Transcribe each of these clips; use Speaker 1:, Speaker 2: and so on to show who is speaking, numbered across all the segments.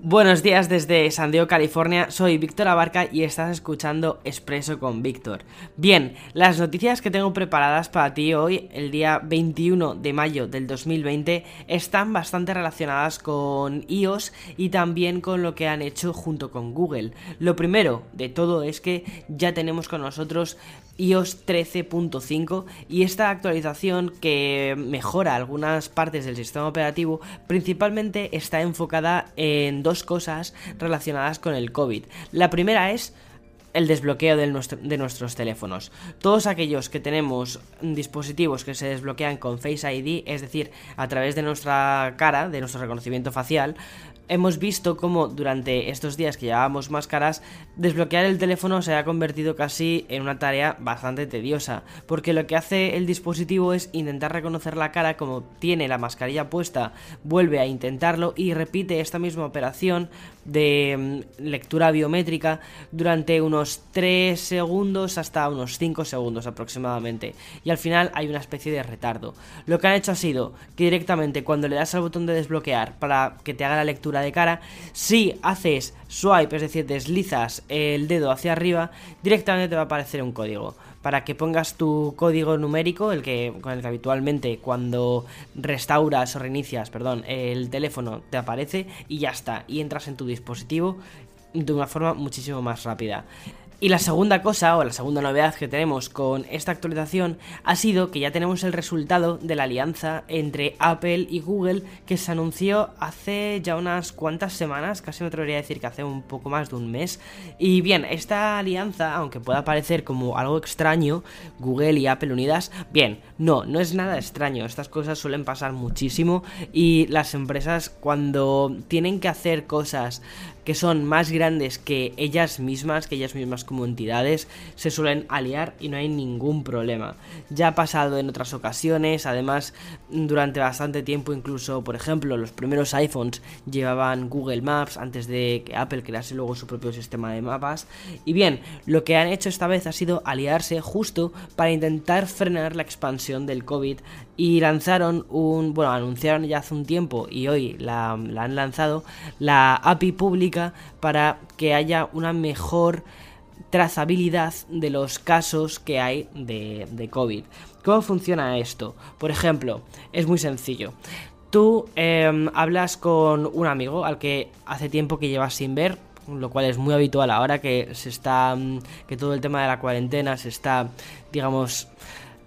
Speaker 1: Buenos días desde San Diego, California. Soy Víctor Abarca y estás escuchando Expreso con Víctor. Bien, las noticias que tengo preparadas para ti hoy, el día 21 de mayo del 2020, están bastante relacionadas con iOS y también con lo que han hecho junto con Google. Lo primero de todo es que ya tenemos con nosotros iOS 13.5 y esta actualización que mejora algunas partes del sistema operativo principalmente está enfocada en dos cosas relacionadas con el COVID. La primera es el desbloqueo de, nuestros teléfonos. Todos aquellos que tenemos dispositivos que se desbloquean con Face ID, es decir, a través de nuestra cara, de nuestro reconocimiento facial, hemos visto cómo durante estos días que llevábamos máscaras, desbloquear el teléfono se ha convertido casi en una tarea bastante tediosa, porque lo que hace el dispositivo es intentar reconocer la cara como tiene la mascarilla puesta, vuelve a intentarlo y repite esta misma operación de mm, lectura biométrica durante unos 3 segundos hasta unos 5 segundos aproximadamente. Y al final hay una especie de retardo. Lo que han hecho ha sido que directamente cuando le das al botón de desbloquear para que te haga la lectura de cara, si haces swipe, es decir, deslizas el dedo hacia arriba, directamente te va a aparecer un código. Para que pongas tu código numérico, el que con el que habitualmente cuando restauras o reinicias, perdón, el teléfono te aparece y ya está, y entras en tu dispositivo de una forma muchísimo más rápida. Y la segunda cosa, o la segunda novedad que tenemos con esta actualización, ha sido que ya tenemos el resultado de la alianza entre Apple y Google que se anunció hace ya unas cuantas semanas, casi me atrevería a decir que hace un poco más de un mes. Y bien, esta alianza, aunque pueda parecer como algo extraño, Google y Apple unidas, bien, no, no es nada extraño, estas cosas suelen pasar muchísimo y las empresas cuando tienen que hacer cosas que son más grandes que ellas mismas, que ellas mismas como entidades, se suelen aliar y no hay ningún problema. Ya ha pasado en otras ocasiones, además durante bastante tiempo incluso, por ejemplo, los primeros iPhones llevaban Google Maps antes de que Apple crease luego su propio sistema de mapas. Y bien, lo que han hecho esta vez ha sido aliarse justo para intentar frenar la expansión del COVID y lanzaron un, bueno, anunciaron ya hace un tiempo y hoy la, han lanzado, la API pública para que haya una mejor trazabilidad de los casos que hay de, de COVID. ¿Cómo funciona esto? Por ejemplo, es muy sencillo. Tú em, hablas con un amigo al que hace tiempo que llevas sin ver, lo cual es muy habitual ahora que se está mm, que todo el tema de la cuarentena se está digamos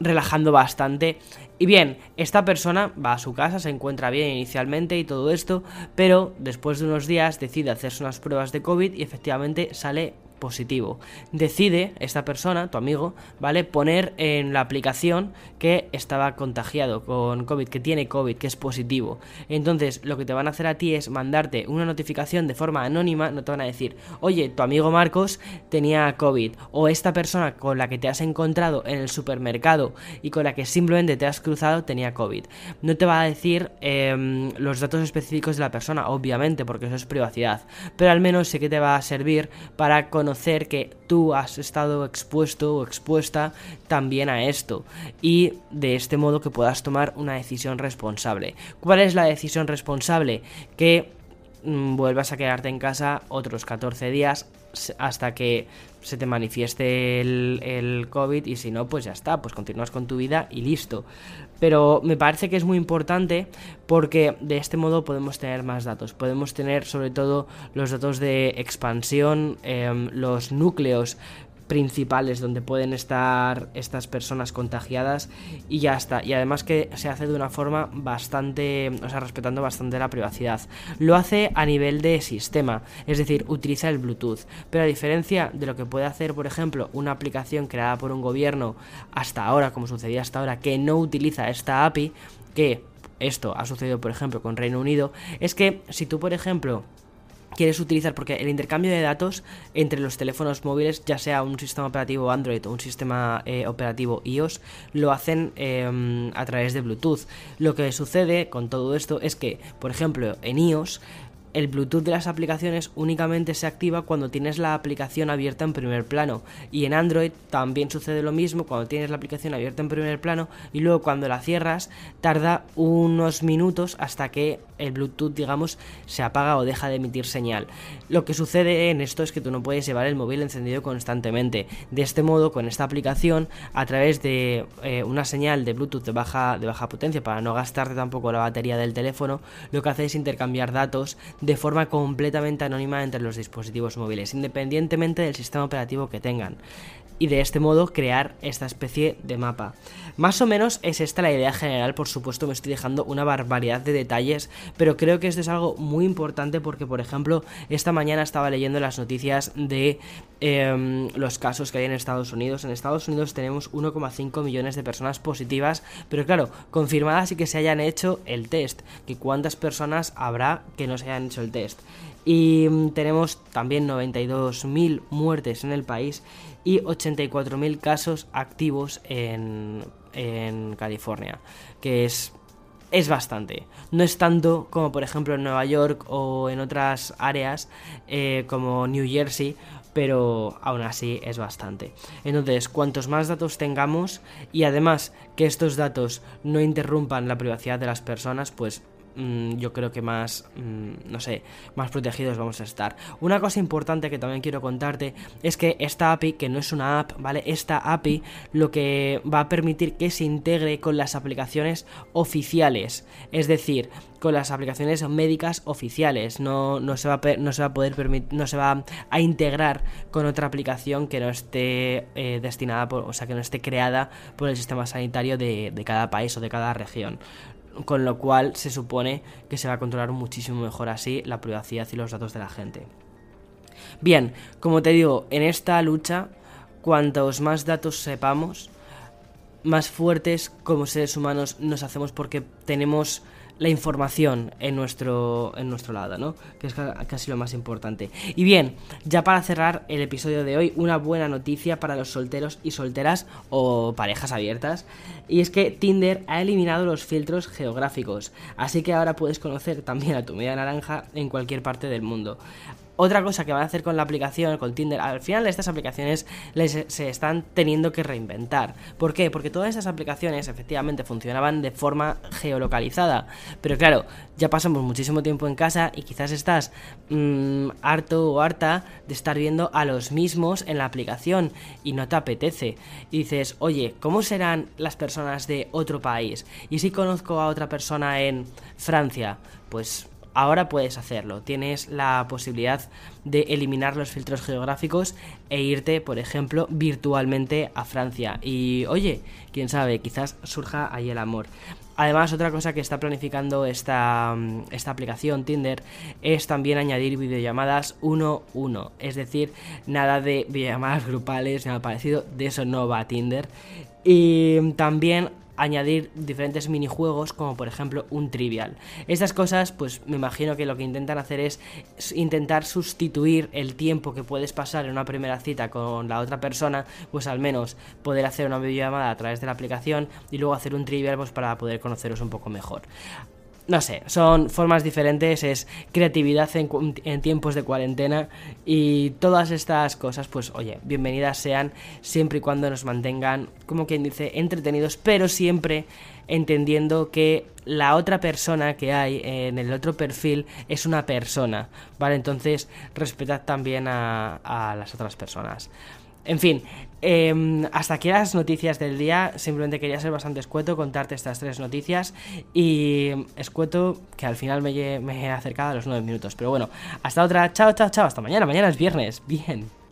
Speaker 1: relajando bastante. Y bien, esta persona va a su casa, se encuentra bien inicialmente y todo esto, pero después de unos días decide hacerse unas pruebas de COVID y efectivamente sale positivo. Decide esta persona, tu amigo, ¿vale? Poner en la aplicación que estaba contagiado con COVID, que tiene COVID, que es positivo. Entonces, lo que te van a hacer a ti es mandarte una notificación de forma anónima, no te van a decir, oye, tu amigo Marcos tenía COVID, o esta persona con la que te has encontrado en el supermercado y con la que simplemente te has cruzado tenía COVID. No te va a decir em, los datos específicos de la persona, obviamente, porque eso es privacidad, pero al menos sí que te va a servir para conocer que tú has estado expuesto o expuesta también a esto y de este modo que puedas tomar una decisión responsable. ¿Cuál es la decisión responsable? Que vuelvas a quedarte en casa otros 14 días hasta que se te manifieste el, el, COVID y si no, pues ya está, pues continúas con tu vida y listo. Pero me parece que es muy importante porque de este modo podemos tener más datos. Podemos tener sobre todo los datos de expansión, em, los núcleos principales donde pueden estar estas personas contagiadas y ya está. Y además que se hace de una forma bastante, o sea, respetando bastante la privacidad. Lo hace a nivel de sistema, es decir, utiliza el Bluetooth. Pero a diferencia de lo que puede hacer, por ejemplo, una aplicación creada por un gobierno hasta ahora, como sucedía hasta ahora, que no utiliza esta API, que esto ha sucedido, por ejemplo, con Reino Unido, es que si tú, por ejemplo, quieres utilizar, porque el intercambio de datos entre los teléfonos móviles, ya sea un sistema operativo Android o un sistema eh, operativo iOS, lo hacen em, a través de Bluetooth. Lo que sucede con todo esto es que, por ejemplo, en iOS el Bluetooth de las aplicaciones únicamente se activa cuando tienes la aplicación abierta en primer plano. Y en Android también sucede lo mismo cuando tienes la aplicación abierta en primer plano y luego cuando la cierras tarda unos minutos hasta que el Bluetooth, digamos, se apaga o deja de emitir señal. Lo que sucede en esto es que tú no puedes llevar el móvil encendido constantemente. De este modo, con esta aplicación, a través de eh, una señal de Bluetooth de baja, de baja potencia para no gastarte tampoco la batería del teléfono, lo que hace es intercambiar datos de forma completamente anónima entre los dispositivos móviles, independientemente del sistema operativo que tengan y de este modo crear esta especie de mapa. Más o menos es esta la idea general, por supuesto me estoy dejando una barbaridad de detalles, pero creo que esto es algo muy importante porque, por ejemplo, esta mañana estaba leyendo las noticias de em, los casos que hay en Estados Unidos. En Estados Unidos tenemos 1,5 millones de personas positivas, pero claro, confirmadas y que se hayan hecho el test, que cuántas personas habrá que no se hayan hecho el test. Y mm, tenemos también 92.000 muertes en el país y 84.000 casos activos en, en California, que es es bastante. No es tanto como por ejemplo en Nueva York o en otras áreas eh, como New Jersey, pero aún así es bastante. Entonces, cuantos más datos tengamos y además que estos datos no interrumpan la privacidad de las personas, pues Mm, yo creo que más, mm, no sé, más protegidos vamos a estar. Una cosa importante que también quiero contarte es que esta API, que no es una app, ¿vale? Esta API lo que va a permitir que se integre con las aplicaciones oficiales, es decir, con las aplicaciones médicas oficiales. No, no, se, va a, no se va a poder permitir, no se va a integrar con otra aplicación que no esté eh, destinada, por, o sea, que no esté creada por el sistema sanitario de, de cada país o de cada región con lo cual se supone que se va a controlar muchísimo mejor así la privacidad y los datos de la gente. Bien, como te digo, en esta lucha, cuantos más datos sepamos, más fuertes como seres humanos nos hacemos porque tenemos la información en nuestro, en nuestro lado, ¿no? Que es casi lo más importante. Y bien, ya para cerrar el episodio de hoy, una buena noticia para los solteros y solteras o parejas abiertas. Y es que Tinder ha eliminado los filtros geográficos. Así que ahora puedes conocer también a tu media naranja en cualquier parte del mundo. Otra cosa que van a hacer con la aplicación, con Tinder, al final estas aplicaciones se están teniendo que reinventar. ¿Por qué? Porque todas estas aplicaciones efectivamente funcionaban de forma geolocalizada. Pero claro, ya pasamos muchísimo tiempo en casa y quizás estás mm, harto o harta de estar viendo a los mismos en la aplicación y no te apetece. Y dices, oye, ¿cómo serán las personas de otro país? Y si conozco a otra persona en Francia, pues ahora puedes hacerlo. Tienes la posibilidad de eliminar los filtros geográficos e irte, por ejemplo, virtualmente a Francia. Y oye, quién sabe, quizás surja ahí el amor. Además, otra cosa que está planificando esta, esta aplicación Tinder es también añadir videollamadas 1-1. Es decir, nada de videollamadas grupales, nada parecido, de eso no va Tinder. Y también añadir diferentes minijuegos como por ejemplo un trivial. Estas cosas pues me imagino que lo que intentan hacer es intentar sustituir el tiempo que puedes pasar en una primera cita con la otra persona, pues al menos poder hacer una videollamada a través de la aplicación y luego hacer un trivial pues para poder conoceros un poco mejor no sé, son formas diferentes, es creatividad en, tiempos de cuarentena y todas estas cosas, pues oye, bienvenidas sean siempre y cuando nos mantengan, como quien dice, entretenidos, pero siempre entendiendo que la otra persona que hay en el otro perfil es una persona, ¿vale? Entonces, respetad también a las otras personas. En fin, em, hasta aquí las noticias del día. Simplemente quería ser bastante escueto, contarte estas tres noticias. Y escueto que al final me, me he acercado a los nueve minutos. Pero bueno, hasta otra. Chao, chao, chao. Hasta mañana. Mañana es viernes. Bien.